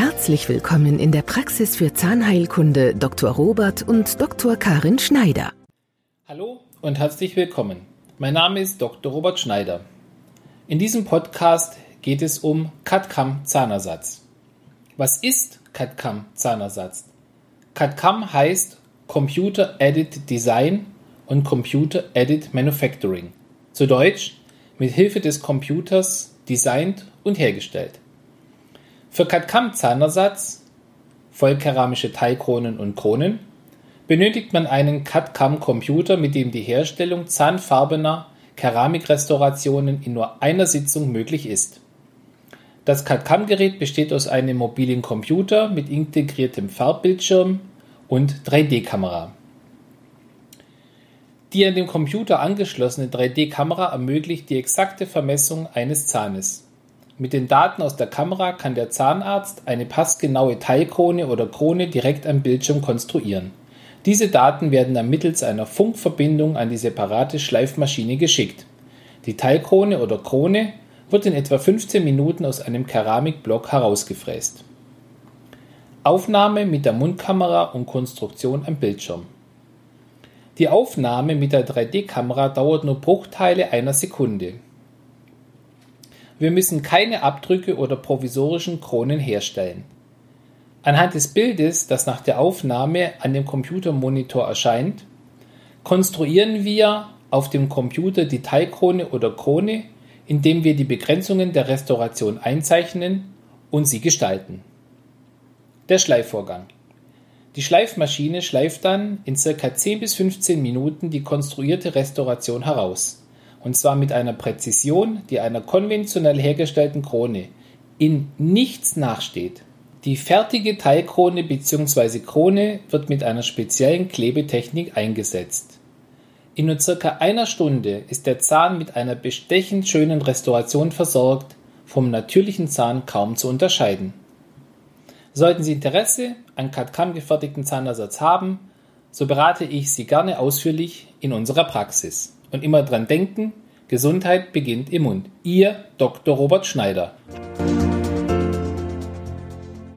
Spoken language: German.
Herzlich willkommen in der Praxis für Zahnheilkunde Dr. Robert und Dr. Karin Schneider. Hallo und herzlich willkommen. Mein Name ist Dr. Robert Schneider. In diesem Podcast geht es um CAD-CAM Zahnersatz. Was ist CAD-CAM Zahnersatz? CAD-CAM heißt Computer Aided Design und Computer Aided Manufacturing. Zu Deutsch, mit Hilfe des Computers designt und hergestellt. Für CAD-CAM-Zahnersatz, vollkeramische Teilkronen und Kronen, benötigt man einen CAD-CAM-Computer, mit dem die Herstellung zahnfarbener Keramikrestaurationen in nur einer Sitzung möglich ist. Das CAD-CAM-Gerät besteht aus einem mobilen Computer mit integriertem Farbbildschirm und 3D-Kamera. Die an dem Computer angeschlossene 3D-Kamera ermöglicht die exakte Vermessung eines Zahnes. Mit den Daten aus der Kamera kann der Zahnarzt eine passgenaue Teilkrone oder Krone direkt am Bildschirm konstruieren. Diese Daten werden dann mittels einer Funkverbindung an die separate Schleifmaschine geschickt. Die Teilkrone oder Krone wird in etwa 15 Minuten aus einem Keramikblock herausgefräst. Aufnahme mit der Mundkamera und Konstruktion am Bildschirm. Die Aufnahme mit der 3D-Kamera dauert nur Bruchteile einer Sekunde. Wir müssen keine Abdrücke oder provisorischen Kronen herstellen. Anhand des Bildes, das nach der Aufnahme an dem Computermonitor erscheint, konstruieren wir auf dem Computer die Teilkrone oder Krone, indem wir die Begrenzungen der Restauration einzeichnen und sie gestalten. Der Schleifvorgang. Die Schleifmaschine schleift dann in ca. 10 bis 15 Minuten die konstruierte Restauration heraus und zwar mit einer Präzision, die einer konventionell hergestellten Krone in nichts nachsteht. Die fertige Teilkrone bzw. Krone wird mit einer speziellen Klebetechnik eingesetzt. In nur circa einer Stunde ist der Zahn mit einer bestechend schönen Restauration versorgt, vom natürlichen Zahn kaum zu unterscheiden. Sollten Sie Interesse an CAD-CAM gefertigten Zahnersatz haben, so berate ich Sie gerne ausführlich in unserer Praxis. Und immer dran denken, Gesundheit beginnt im Mund. Ihr Dr. Robert Schneider.